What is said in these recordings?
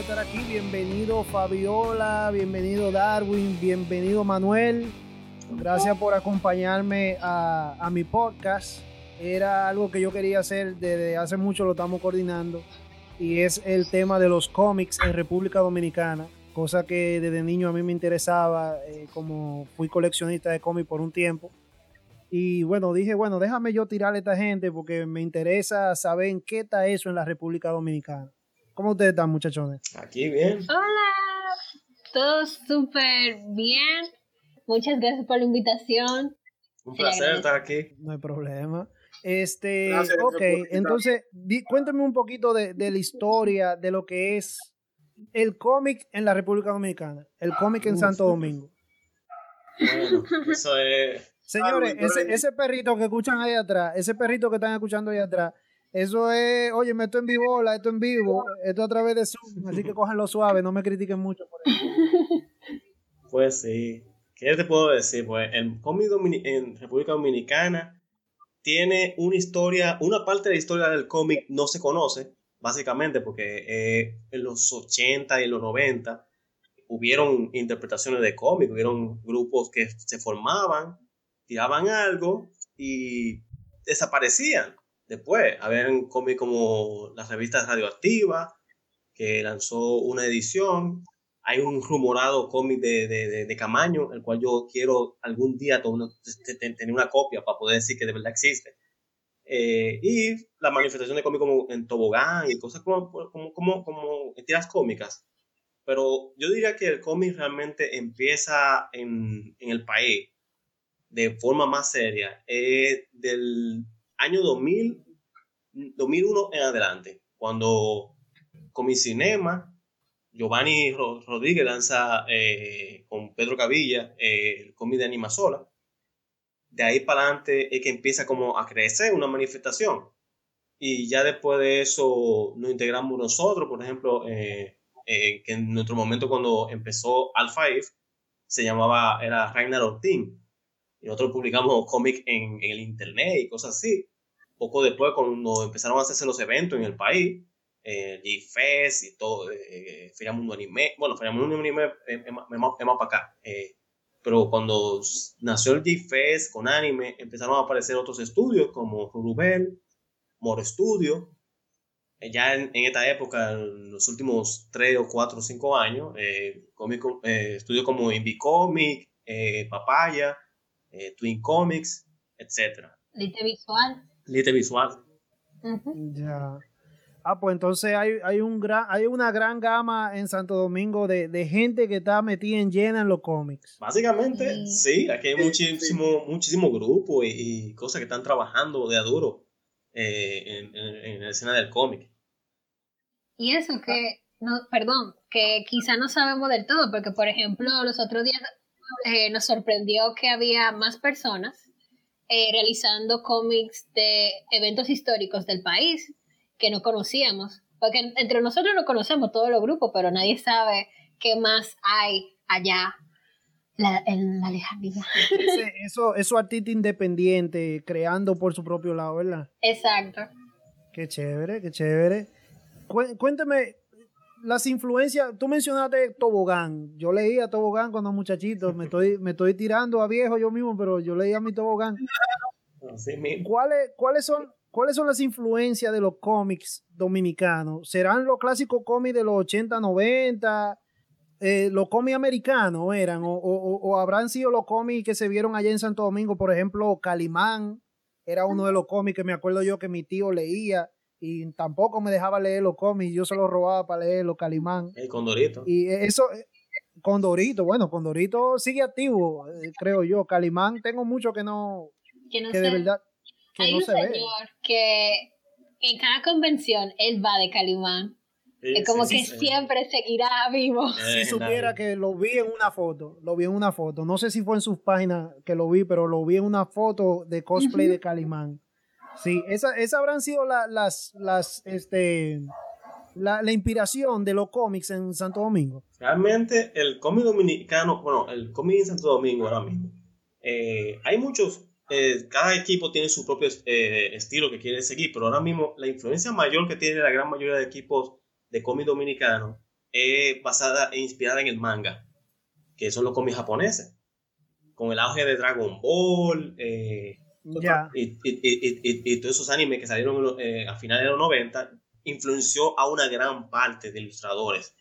estar aquí. Bienvenido Fabiola, bienvenido Darwin, bienvenido Manuel. Gracias por acompañarme a, a mi podcast. Era algo que yo quería hacer desde hace mucho, lo estamos coordinando. Y es el tema de los cómics en República Dominicana. Cosa que desde niño a mí me interesaba, eh, como fui coleccionista de cómics por un tiempo. Y bueno, dije, bueno, déjame yo tirarle a esta gente porque me interesa saber en qué está eso en la República Dominicana. ¿Cómo ustedes están, muchachones? Aquí bien. Hola, todo súper bien. Muchas gracias por la invitación. Un placer estar aquí. No hay problema. Este, gracias, ok, entonces di, cuéntame un poquito de, de, la historia de lo que es el cómic en la República Dominicana, el cómic en Santo Domingo. Bueno, eso es Señores, ese, ese, perrito que escuchan ahí atrás, ese perrito que están escuchando ahí atrás, eso es, oye, me esto en vivo, esto en vivo, esto a través de Zoom, así que cójanlo suave, no me critiquen mucho por eso. Pues sí, ¿qué te puedo decir? Pues el cómic en República Dominicana tiene una historia, una parte de la historia del cómic no se conoce, básicamente porque eh, en los 80 y en los 90 hubieron interpretaciones de cómic, hubieron grupos que se formaban tiraban algo y desaparecían. Después, habían cómics como las revistas radioactivas, que lanzó una edición. Hay un rumorado cómic de, de, de, Camaño, el cual yo quiero algún día tener una copia para poder decir que de verdad existe. Eh, y la manifestación de cómics como en tobogán y cosas como, como, como, como tiras cómicas. Pero yo diría que el cómic realmente empieza en, en el país de forma más seria es del año 2000, 2001 en adelante, cuando con mi cinema, Giovanni Rodríguez lanza eh, con Pedro Cavilla eh, el cómic de Animasola. De ahí para adelante es que empieza como a crecer una manifestación. Y ya después de eso nos integramos nosotros, por ejemplo, eh, que en nuestro momento cuando empezó Alpha se llamaba, era Ragnarok Team y nosotros publicamos cómics en, en, el internet y cosas así. Poco después, cuando empezaron a hacerse los eventos en el país, eh, G-Fest y todo, eh, Feria Mundo Anime, bueno, Feria Mundo Anime es, es, más, para acá, eh, pero cuando nació el G-Fest con anime, empezaron a aparecer otros estudios como Rubel, More Studio, eh, ya en, en, esta época, en los últimos 3 o 4 o 5 años, eh, eh, estudios como Invi Comic, Papaya, eh, Twin Comics, etc. Lite visual. Lite visual. Uh -huh. Ya. Ah, pues entonces hay, hay, un gran, hay una gran gama en Santo Domingo de, de gente que está metida en llena en los cómics. Básicamente, sí, sí aquí hay muchísimo, muchísimo grupo y, y, cosas que están trabajando de a duro eh, en, en, en, la escena del cómic. Y eso que, no, perdón, que quizá no sabemos del todo, porque por ejemplo, los otros días eh, nos sorprendió que había más personas eh, realizando cómics de eventos históricos del país que no conocíamos. Porque entre nosotros no conocemos todos los grupos, pero nadie sabe qué más hay allá la, en la lejanía. Ese, eso, eso artista independiente, creando por su propio lado, ¿verdad? Exacto. Qué chévere, qué chévere. Cuéntame, las influencias, tú mencionaste Tobogán, yo leía Tobogán cuando muchachito, me estoy, me estoy tirando a viejo yo mismo, pero yo leía mi Tobogán. ¿Cuáles, ¿Cuáles son ¿Cuáles son las influencias de los cómics dominicanos? ¿Serán los clásicos cómics de los 80, 90? Eh, ¿Los cómics americanos eran? O, o, ¿O, habrán sido los cómics que se vieron allá en Santo Domingo? Por ejemplo, Calimán era uno de los cómics que me acuerdo yo que mi tío leía y tampoco me dejaba leer los cómics, yo se los robaba para leer los Calimán. El Condorito. Y eso, Condorito, bueno, Condorito sigue activo, creo yo. Calimán tengo mucho que no, que, no que de verdad que Hay no un se señor ve. que en cada convención él va de Calimán. Sí, es como sí, que sí, sí. siempre seguirá vivo. Si Eh, supiera nadie. que lo vi en una foto, lo vi en una foto. No sé si fue en sus páginas que lo vi, pero lo vi en una foto de cosplay de Calimán. Sí, esa, esa habrán sido la- las, las, este, la, la inspiración de los cómics en Santo Domingo. Realmente el cómic dominicano, bueno, el cómic en Santo Domingo ahora mismo, eh, hay muchos, eh, cada equipo tiene su propio eh, estilo que quiere seguir, pero ahora mismo la influencia mayor que tiene la gran mayoría de equipos de cómic dominicano es basada e inspirada en el manga, que son los cómics japoneses. Con el auge de Dragon Ball, y, todos esos animes que salieron eh, a finales de los 90, influenció a una gran parte de ilustradores.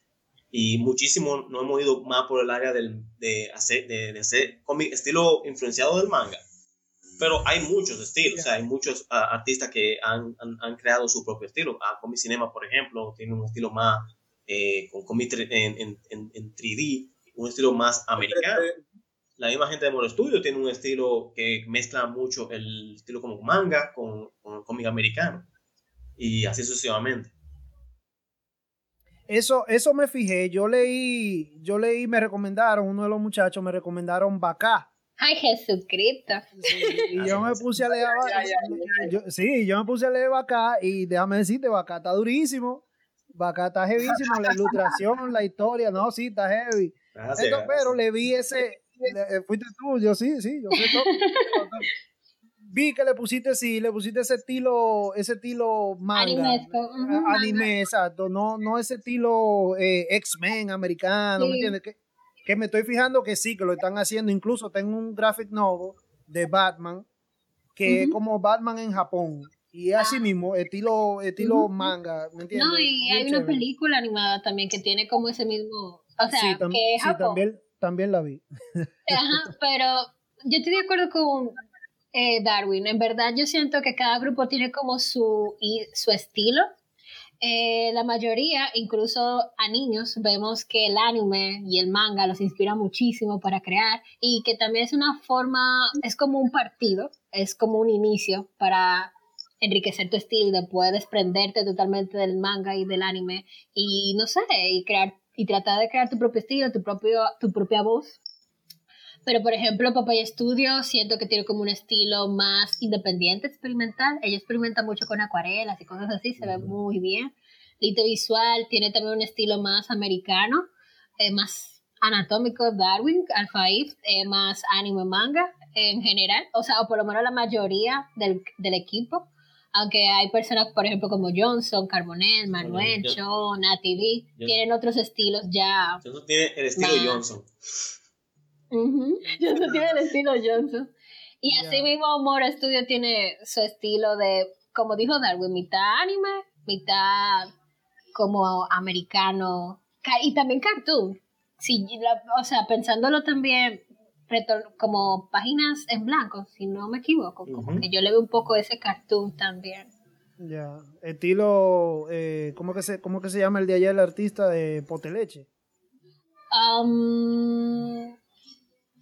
Y muchísimo no hemos ido más por el área del, de hacer, de, hacer cómic estilo influenciado del manga. Pero hay muchos estilos, hay muchos ah, artistas que han, han, creado su propio estilo. Ah, Comic Cinema, por ejemplo, tiene un estilo más eh, con cómic en, en, en, 3D, un estilo más americano. La misma gente de Moro Studio tiene un estilo que mezcla mucho el estilo como manga con, con cómic americano. Y así sucesivamente. Eso, eso me fijé. Yo leí, yo leí, me recomendaron, uno de los muchachos me recomendaron Bacá. Ay, Jesucristo. y yo me puse a leer Sí, yo me puse a leer Bacá y déjame decirte, Bacá está durísimo. Bacá está heavísimo, la ilustración, la historia, no, sí, está heavy. pero le vi ese, fuiste tú, yo sí, sí, yo sé todo. vi que le pusiste sí, le pusiste ese estilo, ese estilo manga, anime, exacto, no, no ese estilo eh, X-Men americano, ¿me entiendes? Que, que, me estoy fijando que sí, que lo están haciendo, incluso tengo un graphic novel de Batman, que es como Batman en Japón, y es así ah. mismo, estilo, estilo manga, ¿me entiendes? No, y hay una película animada también que tiene como ese mismo, o sea, que es Japón. también, también la vi. Ajá, pero yo estoy de acuerdo con eh, Darwin. En verdad yo siento que cada grupo tiene como su, su estilo. Eh, la mayoría, incluso a niños, vemos que el anime y el manga los inspira muchísimo para crear y que también es una forma, es como un partido, es como un inicio para enriquecer tu estilo, de poder desprenderte totalmente del manga y del anime y no sé, y crear y tratar de crear tu propio estilo, tu, propio, tu propia voz pero, por ejemplo, Papaya Studio siento que tiene como un estilo más independiente, experimental. Ella experimenta mucho con acuarelas y cosas así, se ve muy bien. Lite Visual tiene también un estilo más americano, eh, más anatómico, Darwin, Alpha Eve, eh, más anime manga en general, o sea, o por lo menos la mayoría del, del equipo. Aunque hay personas, por ejemplo, como Johnson, Carbonell, Manuel, John, Nati tienen otros estilos ya. Johnson tiene el estilo Johnson. Johnson tiene el estilo Johnson. Y así mismo Mora Studio tiene su estilo de, como dijo Darwin, mitad anime, mitad como americano y también cartoon. Sí, o sea, pensándolo también como páginas en blanco, si no me equivoco, como que yo le veo un poco ese cartoon también. Ya, estilo, eh, ¿cómo, que se, ¿cómo que se llama el de allá el artista de Poteleche? Um,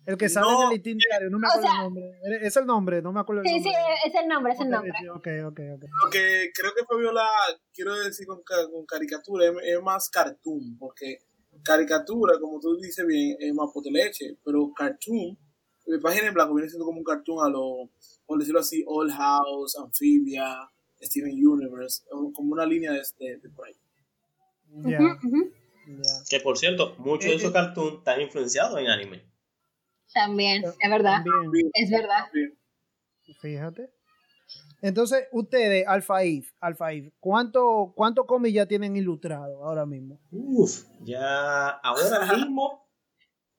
el que sale en el itinerario, no me acuerdo el nombre. Es el nombre, no me acuerdo el nombre. Sí, sí, es el nombre, es el nombre. Ok, ok, ok. Lo que creo que Fabiola, quiero decir con, con caricatura, es, más cartoon, porque caricatura, como tú dices bien, es más poteleche, pero cartoon, mi página en blanco viene siendo como un cartoon a lo, por decirlo así, Old House, Amphibia, Steven Universe, como una línea de, de, de por ahí. Ya. Que por cierto, muchos de esos cartoons están influenciados en anime. También, es verdad. Es verdad. Fíjate. Entonces, ustedes, Alfa If, Alfa If, ¿cuánto, cuánto cómics ya tienen ilustrado ahora mismo? Uf, ya ahora mismo,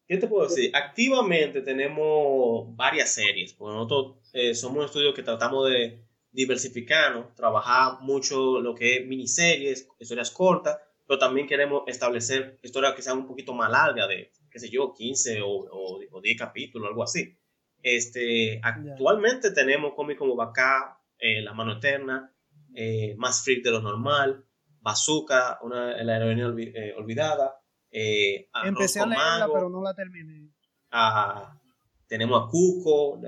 ¿qué te puedo decir? Activamente tenemos varias series, porque nosotros eh, somos un estudio que tratamos de diversificarnos, trabajar mucho lo que es miniseries, historias cortas, pero también queremos establecer historias que sean un poquito más largas, de qué sé yo, 15 o, o, 10 capítulos, algo así. Este, actualmente tenemos cómics como Bacá, eh, La Mano Eterna, eh, Más Freak de lo Normal, Bazooka, una, la heroína eh, olvidada. Empecé a leerla, pero no la terminé. tenemos a Cuco,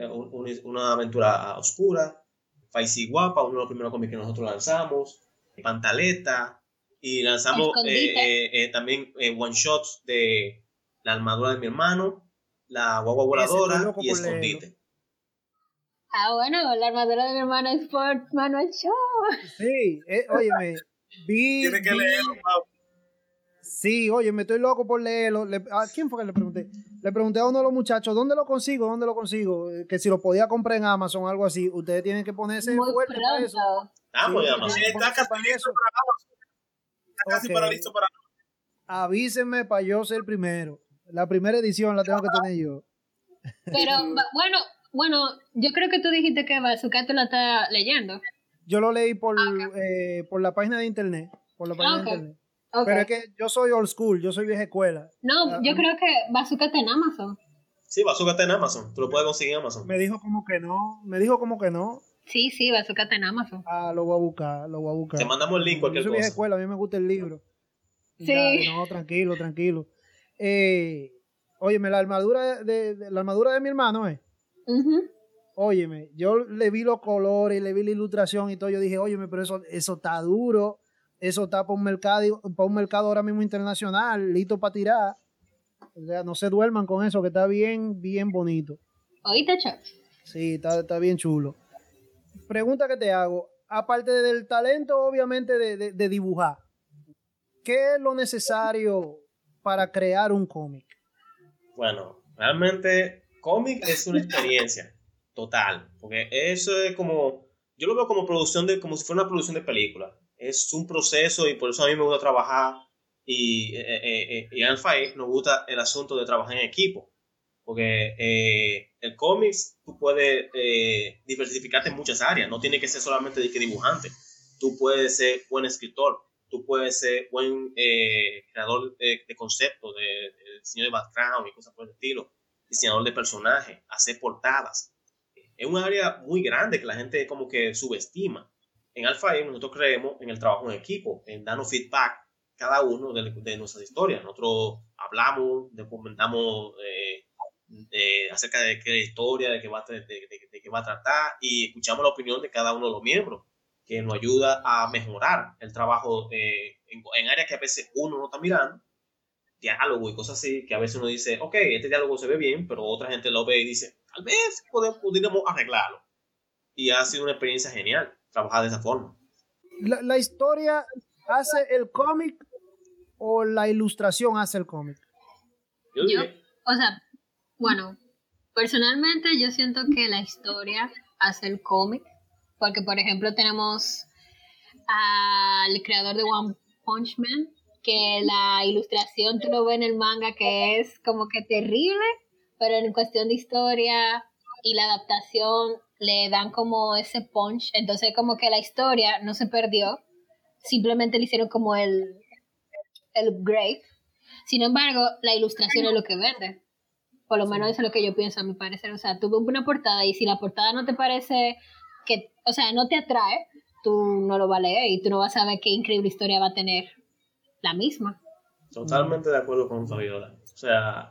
una aventura oscura. Faisy Guapa, uno de los primeros cómics que nosotros lanzamos. Pantaleta. Y lanzamos también one shots de la armadura de mi hermano, la guagua voladora y escondite. Ah, bueno, la armadura de mi hermano es por Manuel Show. Sí, eh, óyeme, vi... Tiene que leerlo, Sí, oye, me estoy loco por leerlo. ¿A quién fue que le pregunté? Le pregunté a uno de los muchachos, ¿dónde lo consigo? ¿Dónde lo consigo? Eh, que si lo podía comprar en Amazon o algo así. Ustedes tienen que ponerse Muy fuerte para eso. Ah, pues Amazon. Está casi listo para Amazon. Está casi para listo para avísenme para yo ser el primero. La primera edición la tengo que tener yo. Pero bueno, bueno, yo creo que tú dijiste que Bazooka tú la estás leyendo. Yo lo leí por, Ah, eh, por la página de internet. Por la página Ah, de internet. Ok. Pero es que yo soy old school, yo soy vieja escuela. No, Ah, yo ah. creo que Bazooka está en Amazon. Sí, Bazooka está en Amazon. Tú lo puedes conseguir en Amazon. Me dijo como que no, me dijo como que no. Sí, sí, Bazooka está en Amazon. Ah, lo voy a buscar, lo voy a buscar. Te mandamos el link, Yo cualquier soy vieja cosa. escuela, a mí me gusta el libro. Sí. No, tranquilo, tranquilo. Eh, óyeme, la armadura de, de- la armadura de mi hermano, eh. Ujú. Óyeme, yo le vi los colores, le vi la ilustración y todo. Yo dije, óyeme, pero eso, eso está duro. Eso está para un mercado, para un mercado ahora mismo internacional, listo para tirar. O sea, no se duerman con eso, que está bien, bien bonito. ¿Oíste, Chuck? Sí, está, está bien chulo. Pregunta que te hago. Aparte del talento, obviamente, de, de- de dibujar, ¿qué es lo necesario para crear un cómic? Bueno, realmente cómic es una experiencia total, porque eso es como, yo lo veo como producción de, como si fuera una producción de película. Es un proceso y por eso a mí me gusta trabajar y, eh, eh, eh, y en Alpha nos gusta el asunto de trabajar en equipo, porque eh, el cómics tú puedes eh, diversificarte en muchas áreas, no tiene que ser solamente dibujante, tú puedes ser buen escritor, tú puedes ser buen eh, creador de, de conceptos, de, de diseño de background y cosas por el estilo, diseñador de personajes, hacer portadas. Es un área muy grande que la gente como que subestima. En Alpha M nosotros creemos en el trabajo en equipo, en darnos feedback cada uno de, de nuestras historias. Nosotros hablamos, comentamos eh, de- acerca de qué historia, de qué, va, a de- de qué va a tratar y escuchamos la opinión de cada uno de los miembros que nos ayuda a mejorar el trabajo eh, en, en áreas que a veces uno no está mirando, diálogo y cosas así, que a veces uno dice, ok, este diálogo se ve bien, pero otra gente lo ve y dice, tal vez podemos, pudiéramos arreglarlo. Y ha sido una experiencia genial trabajar de esa forma. ¿La, la historia hace el cómic o la ilustración hace el cómic? Yo o sea, bueno, personalmente yo siento que la historia hace el cómic, porque por ejemplo tenemos al creador de One Punch Man, que la ilustración tú lo ves en el manga que es como que terrible, pero en cuestión de historia y la adaptación le dan como ese punch, entonces como que la historia no se perdió, simplemente le hicieron como el, el grave. Sin embargo, la ilustración es lo que vende. Por lo menos eso es lo que yo pienso, a mi parecer. O sea, tú ves una portada y si la portada no te parece que, o sea, no te atrae, tú no lo vas a leer y tú no vas a saber qué increíble historia va a tener la misma. totalmente de acuerdo con Fabiola. O sea,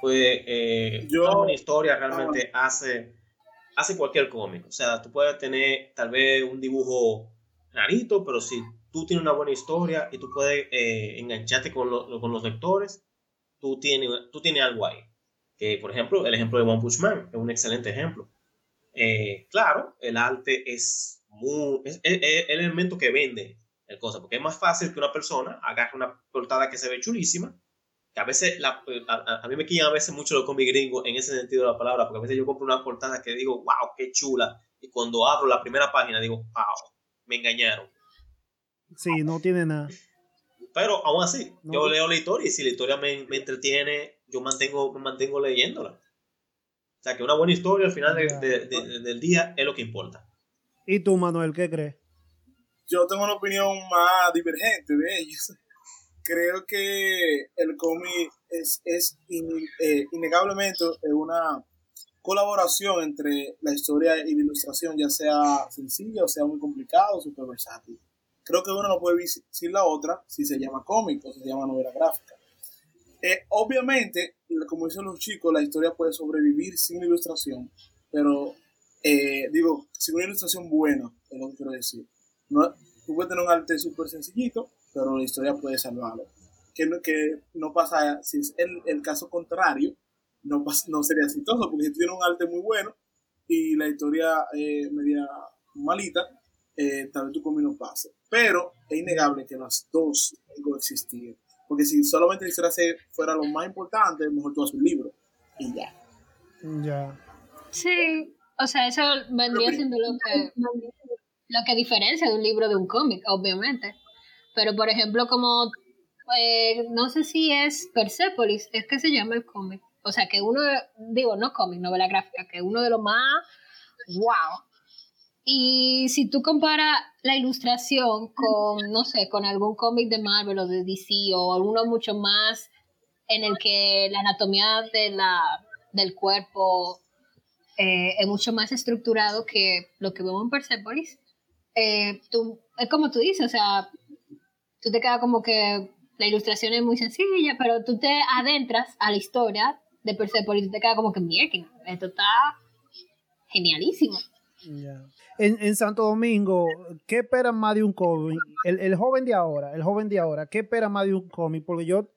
pues, eh, Yo- una historia realmente hace, hace cualquier cómic. O sea, tú puedes tener tal vez un dibujo rarito, pero si tú tienes una buena historia y tú puedes eh, engancharte con, lo- con los lectores, tú tienes, tú tienes algo ahí. Que, por ejemplo, el ejemplo de One Punch Man es un excelente ejemplo. Eh, claro, el arte es, muy, es, es- es el elemento que vende el cosa, porque es más fácil que una persona agarre una portada que se ve chulísima, que a veces, la- a, a- a mí me quillan a veces mucho los cómics gringos en ese sentido de la palabra, porque a veces yo compro una portada que digo, wow, qué chula, y cuando abro la primera página digo, wow, me engañaron. Sí, no tiene nada. Pero aún así, No. yo leo la historia y si la historia me, me entretiene, yo mantengo, me mantengo leyéndola. O sea, que una buena historia al final de- de- de- del día es lo que importa. ¿Y tú, Manuel, qué crees? Yo tengo una opinión más divergente de ellos. Creo que el cómic es, es in- eh, innegablemente una colaboración entre la historia y la ilustración, ya sea sencilla o sea muy complicado o super versátil. Creo que uno no puede sin la otra si se llama cómic o se llama novela gráfica. Eh, obviamente, como dicen los chicos, la historia puede sobrevivir sin ilustración, pero eh, digo, sin una ilustración buena, es lo que quiero decir. No, tú puedes tener un arte súper sencillito, pero la historia puede salvarlo. Que no, que no pasa, si es el, el caso contrario, no, pas- no sería exitoso, porque si tú tienes un arte muy bueno y la historia eh, media malita, eh, tal vez tu cómic no pase. Pero es innegable que las dos coexistir. Porque si solamente la historia fuera lo más importante, mejor tú haces un libro y ya. Ya. Sí, o sea, eso vendría siendo lo que, lo que diferencia de un libro de un cómic, obviamente. Pero, por ejemplo, como eh, no sé si es Persepolis, es que se llama el cómic. O sea, que uno, digo, no cómic, novela gráfica, que uno de los más, wow. Y si tú comparas la ilustración con, no sé, con algún cómic de Marvel o de DC o alguno mucho más en el que la anatomía de la, del cuerpo eh, es mucho más estructurado que lo que vemos en Persepolis, eh, tú, es como tú dices, o sea, tú te quedas como que la ilustración es muy sencilla, pero tú te adentras a la historia de Persepolis y te quedas como que, mierda, esto está genialísimo. En, en, Santo Domingo, ¿qué esperan más de un cómic? El, el, joven de ahora, el joven de ahora, ¿qué espera más de un cómic? Porque yo,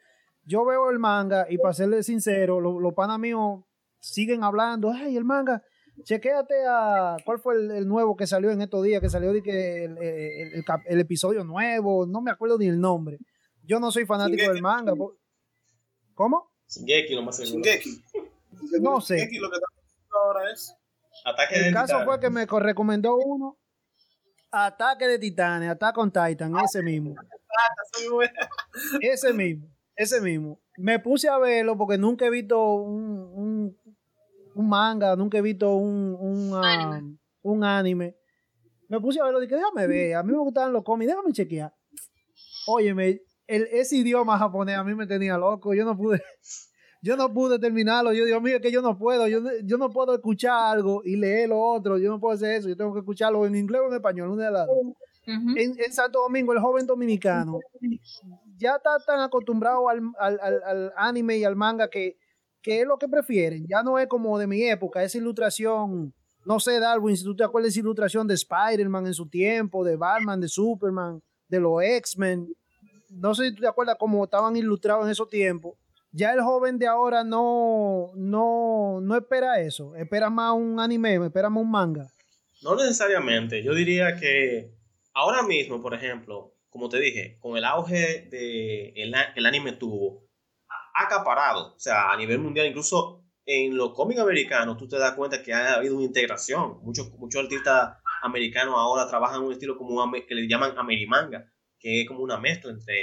yo veo el manga y para serle sincero, los lo panas míos siguen hablando, ay, el manga, chequéate a, ¿cuál fue el, nuevo que salió en estos días? Que salió de que el, el, el, episodio nuevo, no me acuerdo ni el nombre. Yo no soy fanático del manga. ¿Cómo? Shingeki, lo más seguro. Shingeki. No sé. Shingeki lo que está ahora es Ataque el de caso Titanes. fue que me recomendó uno. Ataque de Titanes, Attack on Titan, ese mismo. Ese mismo, ese mismo. Me puse a verlo porque nunca he visto un, un, un manga, nunca he visto un, un, uh, Anime. un anime. Me puse a verlo y dije, déjame ver, a mí me gustaban los cómics, déjame chequear. Óyeme, el, ese idioma japonés a mí me tenía loco, yo no pude, yo no pude terminarlo, yo digo, mira que yo no puedo, yo, no- yo no puedo escuchar algo y leer lo otro, yo no puedo hacer eso, yo tengo que escucharlo en inglés o en español, una de las dos Ujú. en, en Santo Domingo, el joven dominicano ya está tan acostumbrado al, al- al- al anime y al manga que, que es lo que prefieren. Ya no es como de mi época, esa ilustración, no sé, Darwin, si tú te acuerdas de esa ilustración de Spider-Man en su tiempo, de Batman, de Superman, de los X-Men. No sé si tú te acuerdas cómo estaban ilustrados en esos tiempos. Ya el joven de ahora no, no, no espera eso, espera más un anime, espera más un manga. No necesariamente. Yo diría que ahora mismo, por ejemplo, como te dije, con el auge de el, anime tuvo, acaparado, o sea, a nivel mundial, incluso en los cómics americanos, tú te das cuenta que ha habido una integración. Muchos, muchos artistas americanos ahora trabajan un estilo como que le llaman amerimanga, que es como una mezcla entre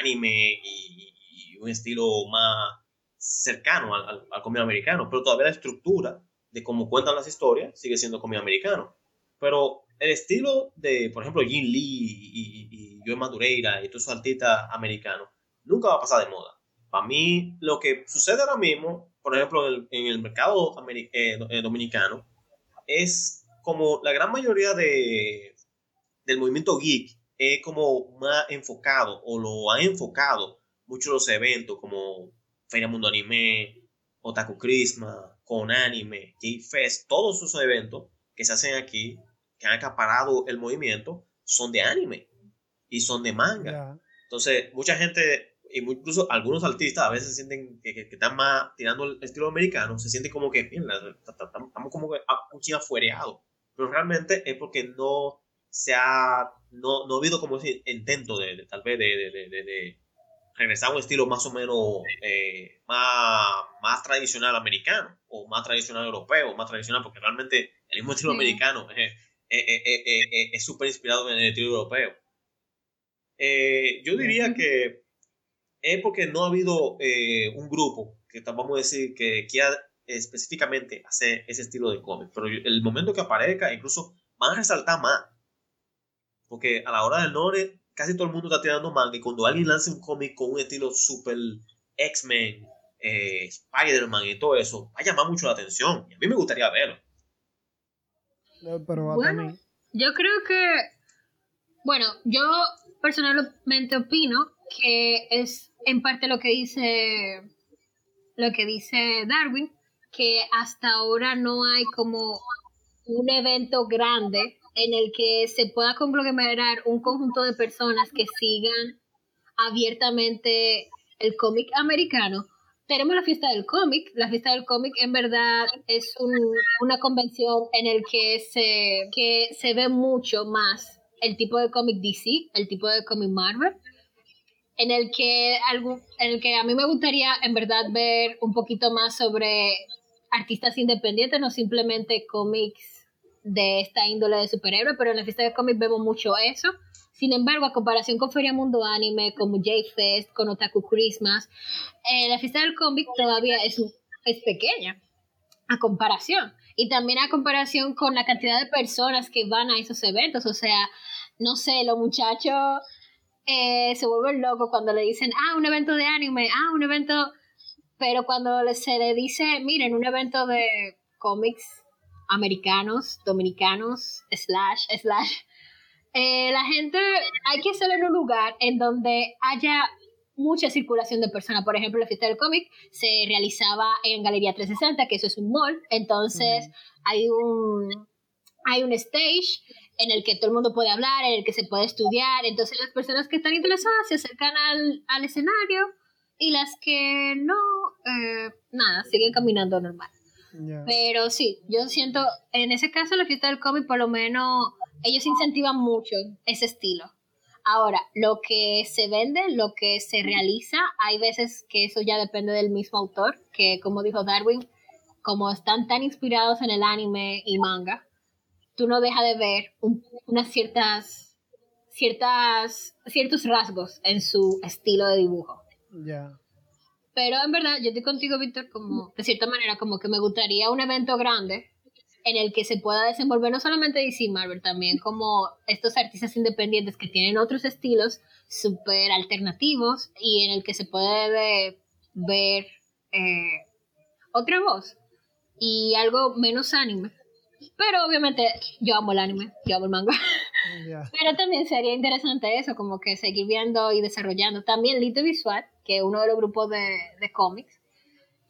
anime y, un estilo más cercano al, al, al cómic americano, pero todavía la estructura de cómo cuentan las historias sigue siendo cómic americano. Pero el estilo de, por ejemplo, Jim Lee y, y, y Joe Madureira y todos esos artistas americanos nunca va a pasar de moda. Para mí, lo que sucede ahora mismo, por ejemplo, en el, en el mercado eh, eh, dominicano, es como la gran mayoría de, del movimiento geek es como más enfocado o lo ha enfocado muchos los eventos como Feria Mundo Anime, Otaku Christmas, Con Anime, J-Fest, todos esos eventos que se hacen aquí, que han acaparado el movimiento, son de anime y son de manga. Entonces, mucha gente, incluso algunos artistas a veces sienten que, que- que están más tirando el estilo americano, se sienten como que, estamos como que a- un ching afuereado. Pero realmente es porque no se ha, no, no ha habido como ese intento de, de tal vez de, de- de- regresar a un estilo más o menos eh, más, más tradicional americano, o más tradicional europeo, más tradicional, porque realmente el mismo estilo Sí. americano es es- es- es- es- es súper inspirado en el estilo europeo. Eh, yo diría que es porque no ha habido eh, un grupo que vamos a decir que quiera específicamente hacer ese estilo de cómic, pero yo- el momento que aparezca incluso van a resaltar más, porque a la hora del norte casi todo el mundo está tirando manga y cuando alguien lanza un cómic con un estilo super X-Men, eh, Spider-Man y todo eso, va a llamar mucho la atención y a mí me gustaría verlo. Eh, Pero Bueno. Yo creo que, bueno, yo personalmente opino que es en parte lo que dice lo que dice Darwin, que hasta ahora no hay como un evento grande en el que se pueda conglomerar un conjunto de personas que sigan abiertamente el cómic americano. Tenemos la fiesta del cómic. La fiesta del cómic en verdad es un- una convención en el que se, que se ve mucho más el tipo de cómic DC, el tipo de cómic Marvel, en el que en el que a mí me gustaría en verdad ver un poquito más sobre artistas independientes, no simplemente cómics de esta índole de superhéroes, pero en la fiesta del cómic vemos mucho eso. Sin embargo, a comparación con Feria Mundo Anime, como J-Fest, con Otaku Christmas, eh, la fiesta del cómic todavía es, es pequeña a comparación. Y también a comparación con la cantidad de personas que van a esos eventos. O sea, no sé, los muchachos eh, se vuelven locos cuando le dicen, ah, un evento de anime, ah, un evento... Pero cuando se le dice, miren, un evento de cómics americanos, dominicanos, slash, slash, eh, la gente hay que hacerlo en un lugar en donde haya mucha circulación de personas. Por ejemplo, la fiesta del cómic se realizaba en Galería 360, que eso es un mall. Entonces, hay un hay un stage en el que todo el mundo puede hablar, en el que se puede estudiar. Entonces, las personas que están interesadas se acercan al, al escenario y las que no, eh, nada, siguen caminando normal. Pero sí, yo siento, en ese caso, la fiesta del cómic, por lo menos, ellos incentivan mucho ese estilo. Ahora, lo que se vende, lo que se realiza, hay veces que eso ya depende del mismo autor, que como dijo Darwin, como están tan inspirados en el anime y manga, tú no dejas de ver unas ciertas, ciertas, ciertos rasgos en su estilo de dibujo. Ya. Pero en verdad, yo estoy contigo, Víctor, como de cierta manera, como que me gustaría un evento grande en el que se pueda desenvolver no solamente DC Marvel, también como estos artistas independientes que tienen otros estilos súper alternativos y en el que se puede ver eh, otra voz y algo menos anime. Pero obviamente yo amo el anime, yo amo el manga. Pero también sería interesante eso, como que seguir viendo y desarrollando. También Lito Visual, que es uno de los grupos de, de cómics,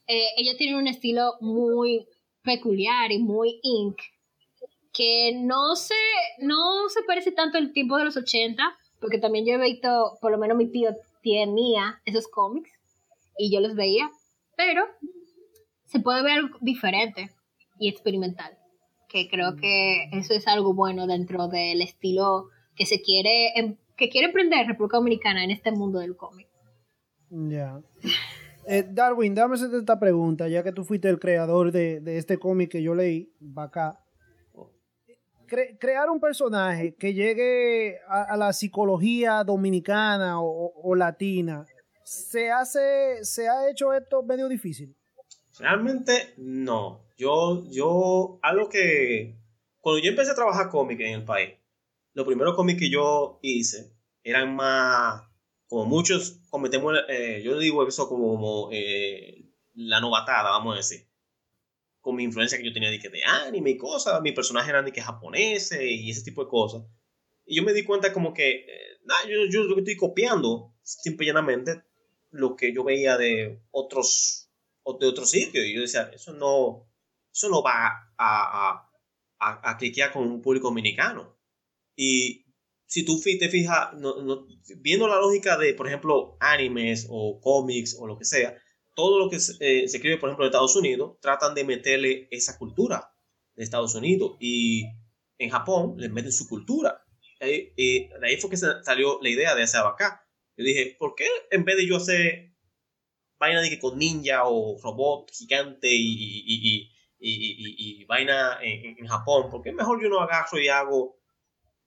eh, ellos tienen un estilo muy peculiar y muy ink, que no se, no se parece tanto al tiempo de los 80, porque también yo he visto, por lo menos mi tío tenía esos cómics y yo los veía, pero se puede ver algo diferente y experimental, que creo que eso es algo bueno dentro del estilo que se quiere, em, que quiere emprender República Dominicana en este mundo del cómic. Ya. Eh, Darwin, dame esta pregunta, ya que tú fuiste el creador de, este cómic que yo leí, acá. crear un personaje que llegue a, la psicología dominicana o, latina, ¿se, hace, ¿se ha hecho esto medio difícil? Realmente no. Yo, yo, algo que. Cuando yo empecé a trabajar cómic en el país, los primeros cómics que yo hice eran más como muchos cometemos, eh, yo digo eso como, eh, la novatada, vamos a decir. Con mi influencia que yo tenía de, anime y cosas, mi personaje era de que japoneses y ese tipo de cosas. Y yo me di cuenta como que, eh, yo, yo que estoy copiando, simple y llanamente, lo que yo veía de otros, de otros sitios. Y yo decía, eso no, eso no va a, a, a, a cliquear con un público dominicano. Y si tú te fijas, viendo la lógica de, por ejemplo, animes o cómics o lo que sea, todo lo que se, eh, escribe, por ejemplo, en Estados Unidos, tratan de meterle esa cultura de Estados Unidos. Y en Japón le meten su cultura. Y, de ahí fue que salió la idea de hacer acá. Yo dije, ¿por qué en vez de yo hacer vaina de que con ninja o robot gigante y, y, vaina en, en, Japón, ¿por qué mejor yo no agarro y hago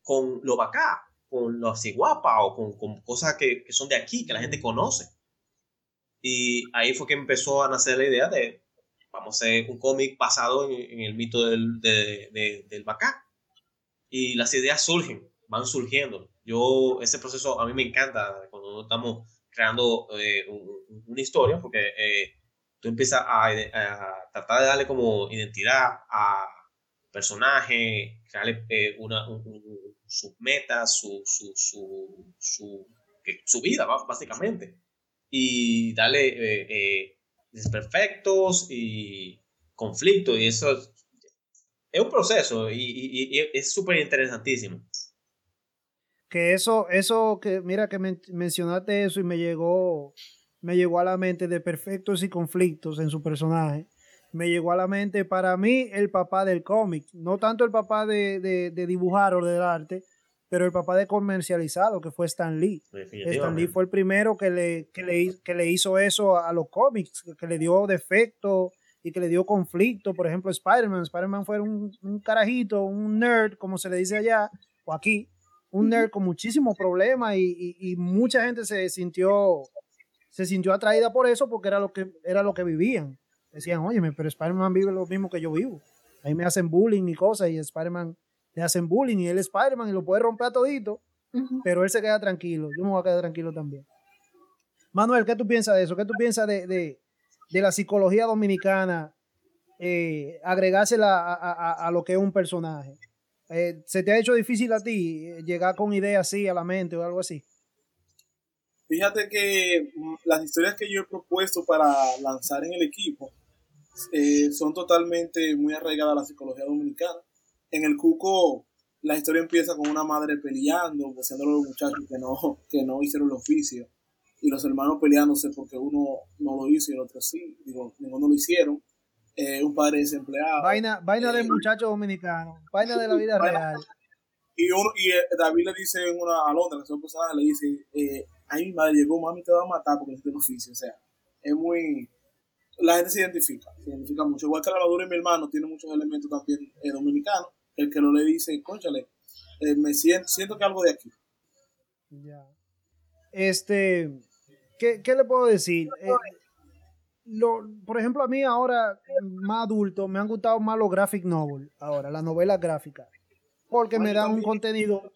con lo bacá, con lo así guapa o con, con cosas que, que, son de aquí, que la gente conoce. Y ahí fue que empezó a nacer la idea de, vamos a hacer un cómic basado en, el mito del, de, del bacá. Y las ideas surgen, van surgiendo. Yo, ese proceso a mí me encanta cuando estamos creando eh, una historia, porque eh, tú empiezas a, tratar de darle como identidad a personaje, crearle eh, una, sus metas, su, su, su, su, su, vida, básicamente. Y darle eh, eh, desperfectos y conflictos, y eso es un proceso y, es súper interesantísimo. Que eso, eso, que mira que mencionaste eso y me llegó, me llegó a la mente de perfectos y conflictos en su personaje me llegó a la mente para mí el papá del cómic, no tanto el papá de, de, dibujar o del arte, pero el papá de comercializado, que fue Stan Lee. Stan Lee fue el primero que le, que le, que le hizo eso a los cómics, que le dio defecto y que le dio conflicto. Por ejemplo, Spider-Man. Spider-Man fue un, un, carajito, un nerd, como se le dice allá, o aquí, un nerd con muchísimos problemas y, y, mucha gente se sintió, se sintió atraída por eso porque era lo que, era lo que vivían. Decían, oye, pero Spider-Man vive lo mismo que yo vivo. Ahí me hacen bullying y cosas y Spider-Man le hacen bullying y él es Spider-Man y lo puede romper a todito, pero él se queda tranquilo. Yo me voy a quedar tranquilo también. Manuel, ¿qué tú piensas de eso? ¿Qué tú piensas de, de, de la psicología dominicana eh, agregársela a, a, lo que es un personaje? Eh, ¿Se te ha hecho difícil a ti eh, llegar con ideas así a la mente o algo así? Fíjate que mm, las historias que yo he propuesto para lanzar en el equipo eh, son totalmente muy arraigadas a la psicología dominicana. En el Cuco, la historia empieza con una madre peleando, deseando a los muchachos que no, que no hicieron el oficio, y los hermanos peleándose porque uno no lo hizo y el otro sí. Digo, ninguno lo hicieron. Eh, un padre desempleado. Vaina, vaina de eh, muchachos dominicanos, vaina de la vida real. Y, uno, y eh, David le dice en una a Londra, que son personajes, le dice, eh, ay mi madre llegó, mami te va a matar porque no tiene oficio. O sea, es muy... La gente se identifica, se identifica mucho. Igual que la ladura de mi hermano tiene muchos elementos también dominicanos. El que no le dice, conchale, me siento, siento que algo de aquí. Ya. Este, ¿qué, ¿qué, le puedo decir? lo, por ejemplo, a mí ahora, más adulto, me han gustado más los graphic novels, ahora, las novelas gráficas, porque me dan un contenido,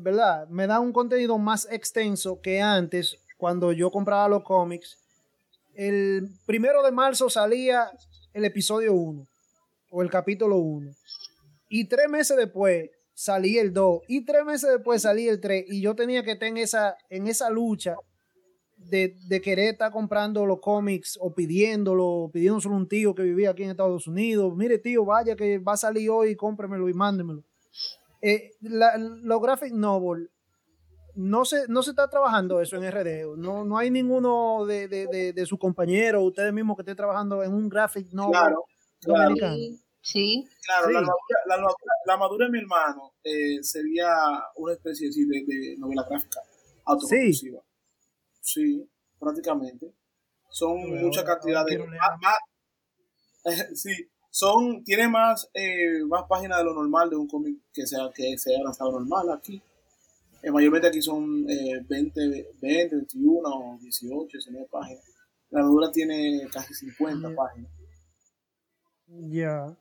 ¿verdad? Me dan un contenido más extenso que antes, cuando yo compraba los cómics. El primero de marzo salía el episodio 1 o el capítulo 1. Y tres meses después salía el 2. Y tres meses después salía el 3. Y yo tenía que estar en esa, en esa lucha de, querer estar comprando los cómics o pidiéndolo, pidiéndoselo a un tío que vivía aquí en Estados Unidos. Mire, tío, vaya que va a salir hoy, cómpremelo y mándemelo. Eh, los graphic novel, no se, no se está trabajando eso en RD. No, no hay ninguno de, de, de, sus compañeros, ustedes mismos que esté trabajando en un graphic novel dominicano. Sí. Claro, La, la, madura de mi hermano eh, sería una especie de, de novela gráfica autoconclusiva. Sí, prácticamente. Son mucha cantidad de... sí, son, tiene más, eh, más páginas de lo normal de un cómic que sea que sea lanzado normal aquí. Eh, mayormente aquí son 20, 20, 21 o 18, 19 páginas. La madura tiene casi 50 páginas. Ya.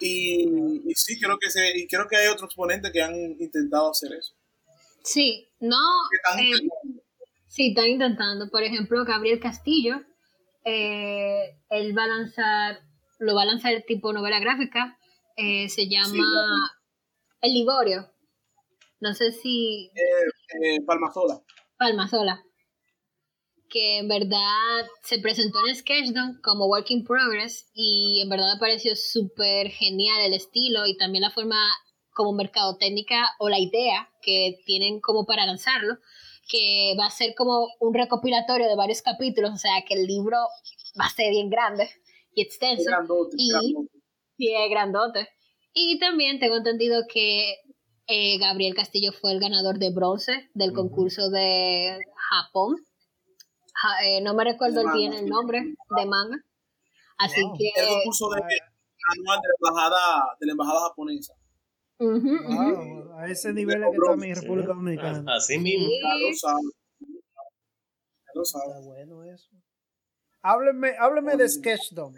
Y, y, sí, creo que, se, y creo que hay otros ponentes que han intentado hacer eso. Sí, no. Sí, están intentando. Por ejemplo, Gabriel Castillo, eh, él va a lanzar, lo va a lanzar tipo novela gráfica, eh, se llama El Ligorio. No sé si... Eh, Palmasola. Palmasola. Que en verdad se presentó en Sketchdom como Work in Progress y en verdad me pareció súper genial el estilo y también la forma como mercadotécnica o la idea que tienen como para lanzarlo que va a ser como un recopilatorio de varios capítulos, o sea que el libro va a ser bien grande y extenso. y, Sí, es grandote. Y también tengo entendido que eh, Gabriel Castillo fue el ganador de bronce del concurso de Japón. Eh, no me recuerdo bien el nombre de manga. Así que. El concurso de, anual de la embajada, de la embajada japonesa a ese nivel es que está mi República Dominicana. Así mismo. Está bueno eso. Hábleme, hábleme de Sketchdom.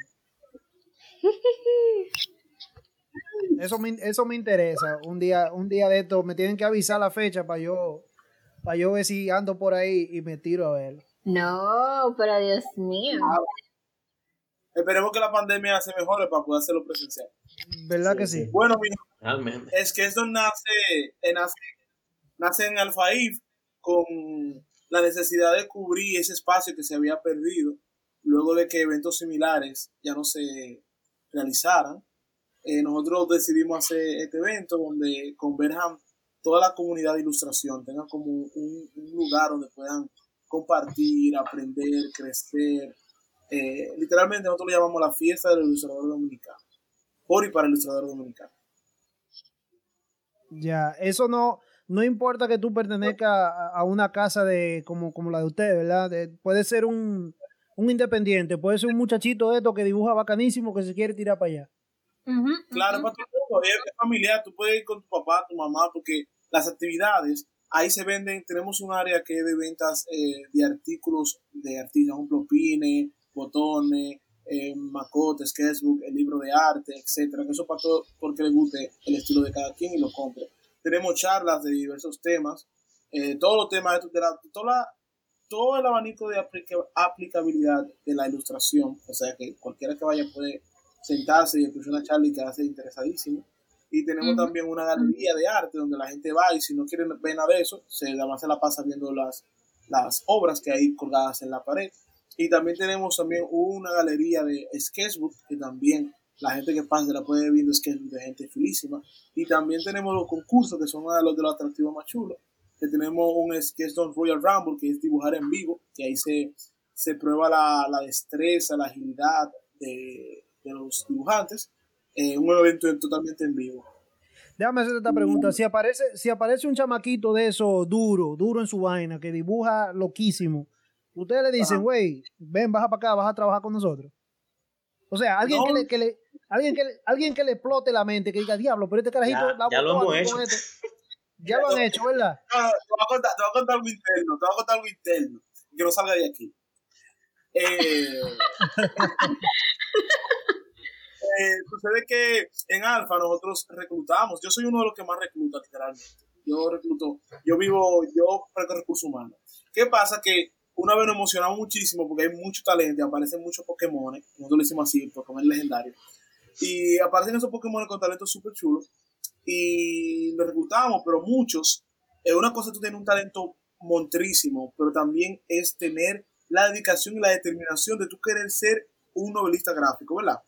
Eso me, eso me interesa. Un día, un día de esto me tienen que avisar la fecha para yo, para yo ver si ando por ahí y me tiro a ver. No, pero Dios mío. Ah, esperemos que la pandemia se mejore para poder hacerlo presencial. ¿Verdad que sí? Bueno, mi es que esto nace, nace, nace en Alfaif con la necesidad de cubrir ese espacio que se había perdido luego de que eventos similares ya no se realizaran. Eh, nosotros decidimos hacer este evento donde converjan toda la comunidad de ilustración, tengan como un, lugar donde puedan compartir, aprender, crecer. Eh, literalmente nosotros lo llamamos la fiesta del ilustrador dominicano, por y para el ilustrador dominicano. Ya, eso no, no importa que tú pertenezcas a, una casa de como, como la de ustedes, ¿verdad? puede ser un, un, independiente, puede ser un muchachito de esto que dibuja bacanísimo que se quiere tirar para allá. claro, para todo es familiar, tú puedes ir con tu papá, tu mamá, porque las actividades, ahí se venden, tenemos un área que es de ventas eh, de artículos de artistas, un ejemplo, pines, botones, eh, macotes, sketchbook, el libro de arte, etcétera, eso para todo porque le guste el estilo de cada quien y lo compre. Tenemos charlas de diversos temas, eh, todos los temas de, la, toda todo el abanico de aplicabilidad de la ilustración, o sea que cualquiera que vaya puede sentarse y escuchar una charla y quedarse interesadísimo. Y tenemos también una galería de arte donde la gente va y si no quieren ver nada de eso, se, además se la pasa viendo las, las obras que hay colgadas en la pared. Y también tenemos también una galería de sketchbook que también la gente que pasa la puede ver viendo sketchbook de gente filísima. Y también tenemos los concursos que son uno de los, de los atractivos más chulos. Que tenemos un sketchbook Royal Rumble que es dibujar en vivo, que ahí se, se prueba la, la destreza, la agilidad de, de los dibujantes. Eh, un evento totalmente en vivo. Déjame hacer esta pregunta. Si aparece, si aparece un chamaquito de eso duro, duro en su vaina, que dibuja loquísimo, Ustedes le dicen, güey, ven, baja para acá, vas a trabajar con nosotros. O sea, alguien, que, le, que le, alguien, que le, alguien que le explote la mente, que diga, diablo, pero este carajito... Ya, ya lo hemos hecho. Ya lo han hecho, ¿verdad? No, te, voy a contar, te voy a contar algo interno, te voy a contar algo interno, que no salga de aquí. Eh, eh, sucede que en Alfa nosotros reclutamos, yo soy uno de los que más recluta literalmente. Yo recluto, yo vivo, yo presto recursos humanos. ¿Qué pasa? Que una vez nos emocionamos muchísimo porque hay mucho talento aparecen muchos Pokémon. Nosotros lo hicimos así, Pokémon legendarios. Y aparecen esos Pokémon con talentos súper chulos. Y los reclutamos, pero muchos. Es una cosa tú tienes un talento montrísimo, pero también es tener la dedicación y la determinación de tú querer ser un novelista gráfico, ¿verdad?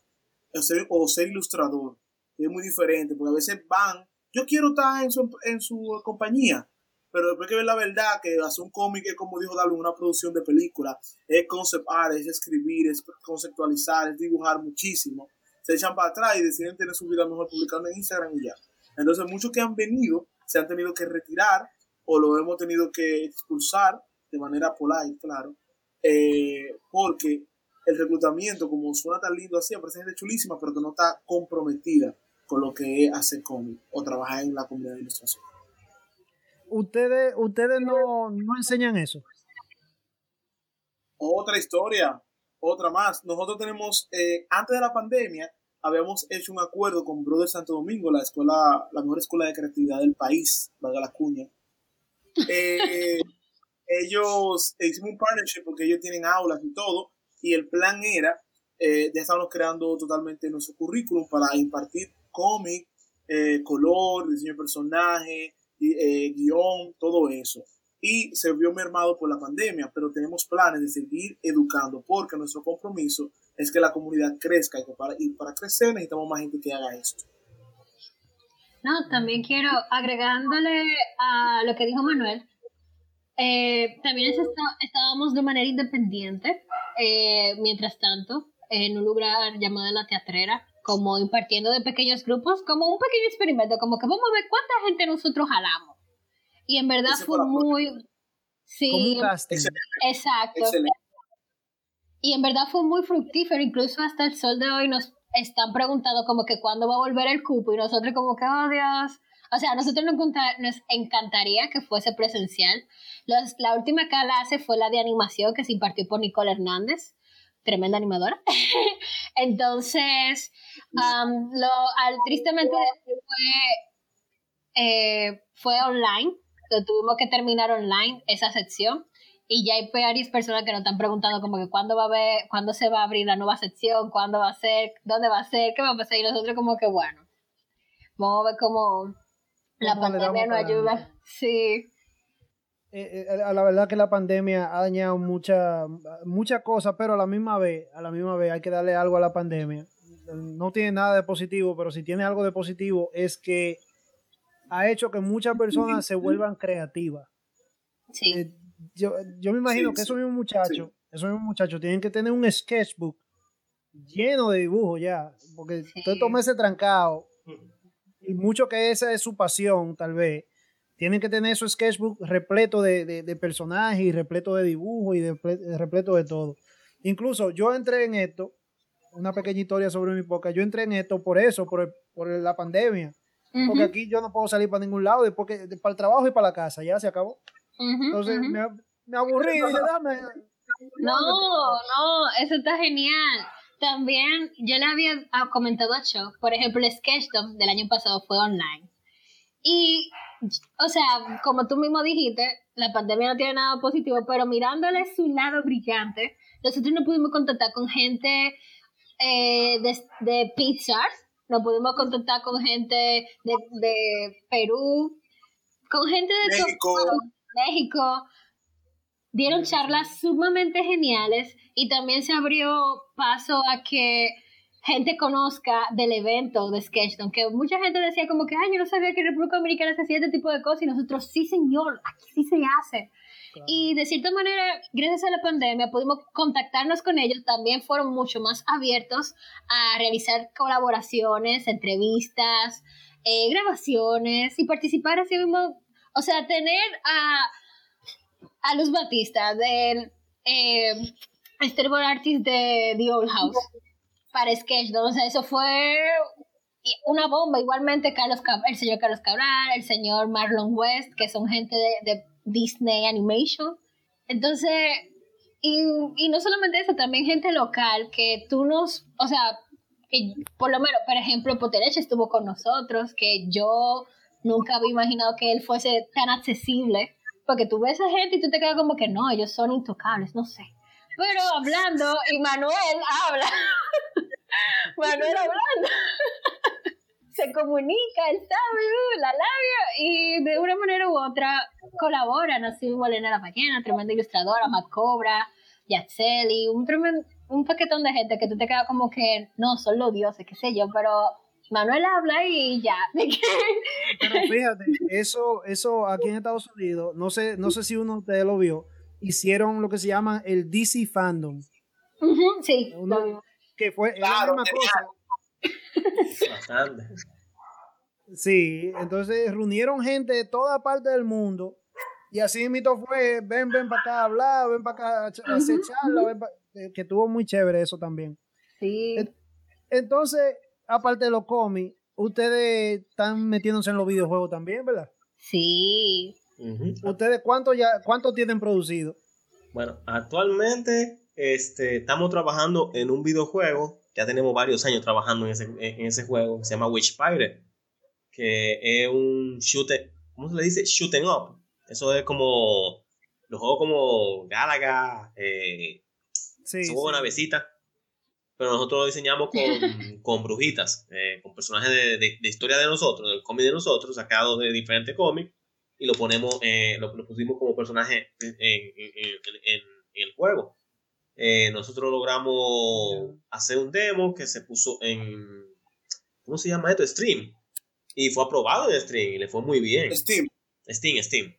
O ser, o ser ilustrador. es muy diferente, porque a veces van, yo quiero estar en su, en su compañía, pero después que ver la verdad, que hacer un cómic es como dijo Darwin, una producción de película, es concept art, es escribir, es conceptualizar, es dibujar muchísimo, se echan para atrás y deciden tener su vida mejor publicando en Instagram y ya. Entonces muchos que han venido se han tenido que retirar o lo hemos tenido que expulsar de manera polite, claro, eh, porque el reclutamiento, como suena tan lindo así, parece gente chulísima, pero que no está comprometida con lo que es hacer cómic o trabajar en la comunidad de ilustración ustedes, ustedes no, no enseñan eso. Otra historia, otra más. Nosotros tenemos, eh, antes de la pandemia, habíamos hecho un acuerdo con Brother Santo Domingo, la escuela, la mejor escuela de creatividad del país, valga la cuña. Eh, ellos eh, hicimos un partnership porque ellos tienen aulas y todo, y el plan era, ya estábamos creando totalmente nuestro currículum para impartir cómic, color, diseño de personaje, eh, guion, todo eso. Y se vio mermado por la pandemia, pero tenemos planes de seguir educando porque nuestro compromiso es que la comunidad crezca y, para, y para crecer necesitamos más gente que haga esto. No, también quiero, agregándole a lo que dijo Manuel, eh, también estábamos de manera independiente, eh, mientras tanto, en un lugar llamado La Teatrera, como impartiendo de pequeños grupos, como un pequeño experimento, como que vamos a ver cuánta gente nosotros jalamos. Y en verdad fue muy... Sí, exacto. Y en verdad fue muy fructífero, incluso hasta el sol de hoy nos están preguntando como que cuándo va a volver el cupo y nosotros como que, oh Dios. O sea, a nosotros nos, nos encantaría que fuese presencial. la última clase fue la de animación que se impartió por Nicole Hernández tremenda animadora. Entonces, lo, al, tristemente fue, eh, fue online, lo tuvimos que terminar online, esa sección. Y ya hay varias personas que nos están preguntando como que cuándo va a ver, cuándo se va a abrir la nueva sección, cuándo va a ser, dónde va a ser, qué va a pasar. Y nosotros como que bueno, vamos a ver cómo la pandemia nos ayuda. Sí. Eh, eh, la verdad que la pandemia ha dañado muchas mucha cosas, pero a la misma vez, a la misma vez hay que darle algo a la pandemia. No tiene nada de positivo, pero si tiene algo de positivo es que ha hecho que muchas personas se vuelvan creativas. Sí. Eh, yo, yo, me imagino que esos mismos muchachos, esos mismos muchachos tienen que tener un sketchbook lleno de dibujos ya, porque usted toma ese trancado y mucho que esa es su pasión, tal vez tienen que tener su sketchbook repleto de, personajes y repleto de dibujos y de, repleto de todo. Incluso yo entré en esto, una pequeña historia sobre mi poca, yo entré en esto por eso, por, por la pandemia, Porque aquí yo no puedo salir para ningún lado, después que, para el trabajo y para la casa, ya se acabó. Entonces me, me aburrí y dije, dame. No, no, eso está genial. También yo le había ah, comentado a Cho, por ejemplo, el Sketchdom del año pasado fue online. Y, o sea, como tú mismo dijiste, la pandemia no tiene nada positivo, pero mirándole su lado brillante, nosotros nos pudimos contactar con gente eh, de, de Pixar, nos pudimos contactar con gente de, de Perú, con gente de todo- México. Dieron charlas sumamente geniales y también se abrió paso a que gente conozca del evento de Sketchdom, que mucha gente decía como que, ay, yo no sabía que en República Dominicana se hacía este tipo de cosas y nosotros, sí señor, aquí sí se hace. Y de cierta manera, gracias a la pandemia, pudimos contactarnos con ellos. También fueron mucho más abiertos a realizar colaboraciones, entrevistas, eh, grabaciones y participar así mismo. O sea, tener a, a Luz Batista del eh, storyboard artist de The Old House para Sketch, ¿no? O sea, eso fue una bomba. Igualmente, Carlos el señor Carlos Cabral, el señor Marlon West, que son gente de, de Disney Animation. Entonces, y, y no solamente eso, también gente local que tú nos, o sea, que por lo menos, por ejemplo, Potereche estuvo con nosotros, que yo nunca había imaginado que él fuese tan accesible, porque tú ves a gente y tú te quedas como que no, ellos son intocables, no sé. Pero hablando, y Manuel habla, Manuel hablando, se comunica, él sabe, uh, la labia, y de una manera u otra colaboran, así mismo Elena La Ballena, tremenda ilustradora, Matt Cobra, Yatseli, un tremendo, un paquetón de gente que tú te quedas como que, no, son los dioses, qué sé yo, pero Manuel habla y ya. Pero fíjate, eso, eso aquí en Estados Unidos, no sé, no sé si uno de ustedes lo vio, hicieron lo que se llama el DC Fandom, sí, Uno- lo mismo. que fue la Claro, misma cosa. Bastante. Sí, entonces reunieron gente de toda parte del mundo y así mito fue, ven, ven para acá a hablar, ven para acá a hacer charla, ven pa- eh, que estuvo muy chévere eso también. sí. Eh, Entonces, aparte de los cómics, ustedes están metiéndose en los videojuegos también, ¿verdad? Sí. Ujú. ¿Ustedes cuánto ya, cuánto tienen producido? Bueno, actualmente este, estamos trabajando en un videojuego. Ya tenemos varios años trabajando en ese, en ese juego. que Se llama Witch Pirate. Que es un shooter. ¿Cómo se le dice? Shooting up. Eso es como. Los juegos como Galaga. Eh, Sí, esos juegos de sí. Pero nosotros lo diseñamos con, con brujitas. eh, con personajes de, de- de historia de nosotros. Del cómic de nosotros. Sacados de diferentes cómics. Y lo ponemos. eh, lo, lo pusimos como personaje en, en- en- en- en el juego. Eh, nosotros logramos hacer un demo que se puso en. ¿Cómo se llama esto? Stream. Y fue aprobado en Stream y le fue muy bien. Steam. Steam, Steam.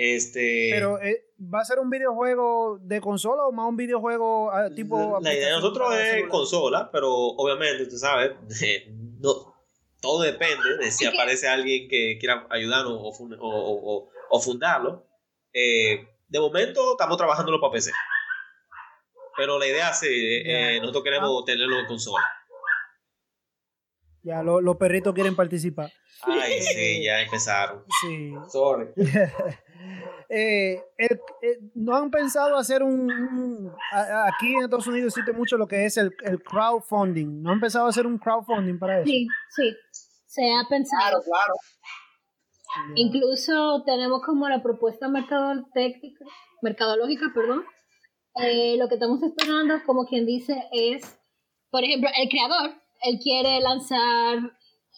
Este. Pero eh, ¿va a ser un videojuego de consola o más un videojuego ah, tipo... la idea de nosotros es celular? consola, pero obviamente, tú sabes, no, todo depende de si Es aparece alguien que quiera ayudarnos o, o- o- o- o fundarlo. Eh, de momento estamos trabajándolo para PC. Pero la idea sí, eh, nosotros queremos tenerlo en consola. Ya, lo- los perritos quieren participar. Ay, sí, ya empezaron. Sí. Sorry. Eh, el- eh, ¿No han pensado hacer un... un- a- a- aquí en Estados Unidos existe mucho lo que es el, el crowdfunding. ¿No han pensado hacer un crowdfunding para eso? Sí, sí. Se ha pensado. Claro, claro. Incluso tenemos como la propuesta mercadológica, mercadológica perdón. Eh, lo que estamos esperando, como quien dice, es, por ejemplo, el creador, él quiere lanzar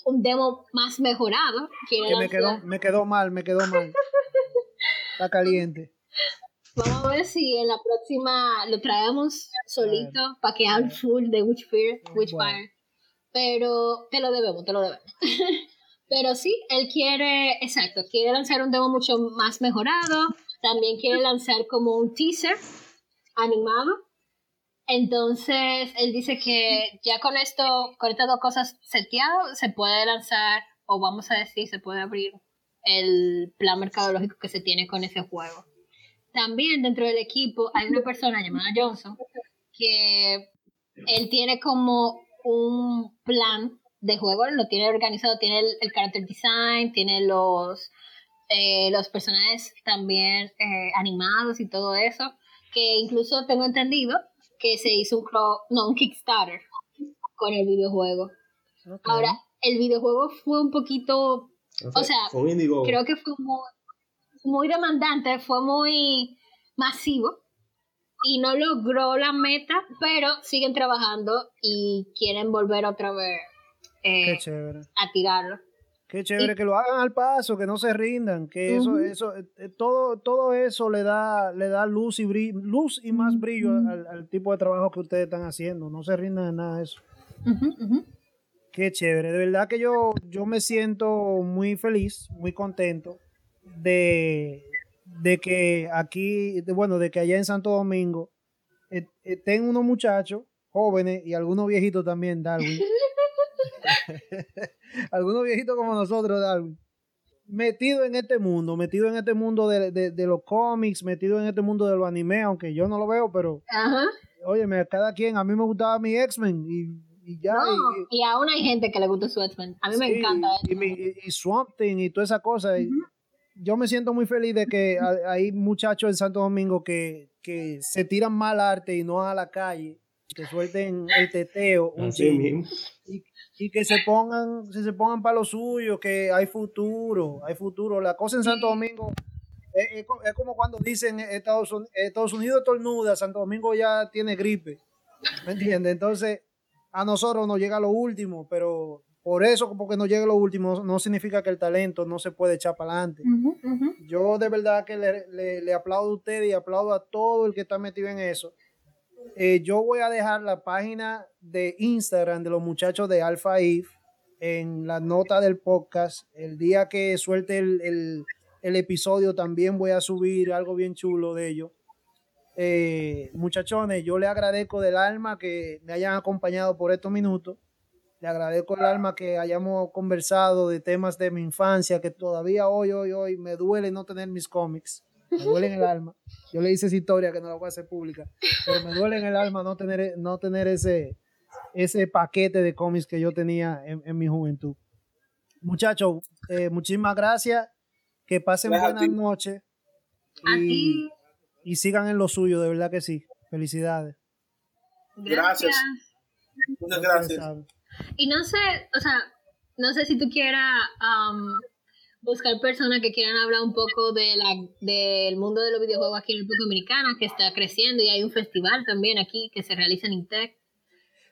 un demo más mejorado. Quiere Que me quedó, me quedó mal, me quedó mal. Está caliente. Vamos a ver si en la próxima lo traemos solito para que hable full de Witchfire. Witchfire. Pero te lo debemos, te lo debemos. Pero sí, él quiere, exacto, quiere lanzar un demo mucho más mejorado. También quiere lanzar como un teaser animado. Entonces, él dice que ya con esto, con estas dos cosas seteadas, se puede lanzar, o vamos a decir, se puede abrir el plan mercadológico que se tiene con ese juego. También dentro del equipo hay una persona llamada Johnson que él tiene como un plan de juego lo tiene organizado, tiene el, character design, tiene los, eh, los personajes también eh, animados y todo eso, que incluso tengo entendido que se hizo un, no, un Kickstarter con el videojuego. Ahora, el videojuego fue un poquito, o sea, creo que fue muy, muy demandante, fue muy masivo y no logró la meta, pero siguen trabajando y quieren volver otra vez eh, a tirarlo. Qué chévere que lo hagan al paso, que no se rindan, que eso, eso, eh, todo, todo eso le da, le da luz y luz y más brillo al, tipo de trabajo que ustedes están haciendo. No se rindan en nada de eso. Qué chévere. De verdad que yo, yo me siento muy feliz, muy contento de, de que aquí, bueno, de que allá en Santo Domingo eh, estén unos muchachos jóvenes y algunos viejitos también, Darwin. algunos viejitos como nosotros, Darwin. Metido en este mundo, metido en este mundo de, los cómics, metido en este mundo de los anime, aunque yo no lo veo, pero. Ajá. Óyeme, cada quien, a mí me gustaba mi X-Men y, ya. y, aún hay gente que le gusta su X-Men. A mí me encanta. Y, y, Swamp Thing y toda esa cosa yo me siento muy feliz de que hay muchachos en Santo Domingo que, se tiran mal arte y no a la calle, que suelten el teteo un y, que se pongan, se pongan para lo suyo, que hay futuro, hay futuro. La cosa en Santo Domingo es, como cuando dicen Estados, Estados Unidos tornuda, Santo Domingo ya tiene gripe. ¿Me entiendes? Entonces, a nosotros nos llega lo último, pero por eso, porque no llegue lo último, no significa que el talento no se puede echar para adelante. Yo de verdad que le, aplaudo a usted y aplaudo a todo el que está metido en eso. Eh, yo voy a dejar la página de Instagram de los muchachos de Alpha Eve en la nota del podcast. El día que suelte el, episodio también voy a subir algo bien chulo de ellos. Eh, muchachones, yo le agradezco del alma que me hayan acompañado por estos minutos. Le agradezco el alma que hayamos conversado de temas de mi infancia, que todavía hoy, hoy, hoy me duele no tener mis cómics. Me duele en el alma. Yo le hice esa historia que no la voy a hacer pública, pero me duele en el alma no tener, no tener ese, ese paquete de cómics que yo tenía en, mi juventud. Muchachos, eh, muchísimas gracias. Que pasen buenas noches. Y, y sigan en lo suyo, de verdad que sí. Felicidades. Gracias. Muchas gracias. Y no sé, o sea, no sé si tú quieras buscar personas que quieran hablar un poco de la, del mundo de los videojuegos aquí en el República Dominicana, que está creciendo y hay un festival también aquí que se realiza en Intec.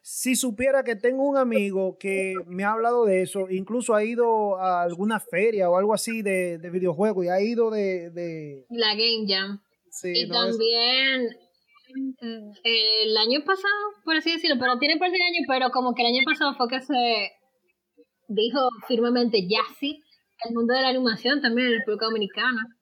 Si supiera que tengo un amigo que me ha hablado de eso, incluso ha ido a alguna feria o algo así de, de videojuegos y ha ido de... La Game Jam. Sí, y también el año pasado, por así decirlo, pero tiene parte de año, pero como que el año pasado fue que se dijo firmemente ya sí, el mundo de la animación también en la República Dominicana,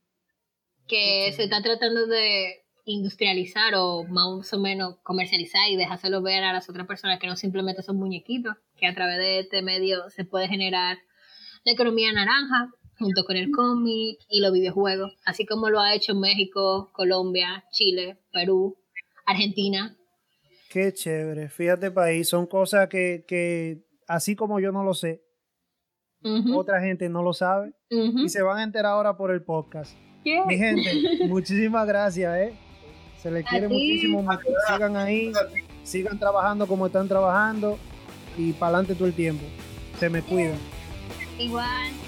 que se está tratando de industrializar o más o menos comercializar y dejárselo ver a las otras personas que no simplemente son muñequitos, que a través de este medio se puede generar la economía naranja junto con el cómic y los videojuegos, así como lo ha hecho México, Colombia, Chile, Perú, Argentina. Qué chévere. Fíjate, país, son cosas que, así como yo no lo sé, otra gente no lo sabe y se van a enterar ahora por el podcast. Mi gente, muchísimas gracias, ¿eh? Se les quiere muchísimo. Sigan ahí, sigan trabajando como están trabajando y para adelante todo el tiempo. Se me cuidan. Igual.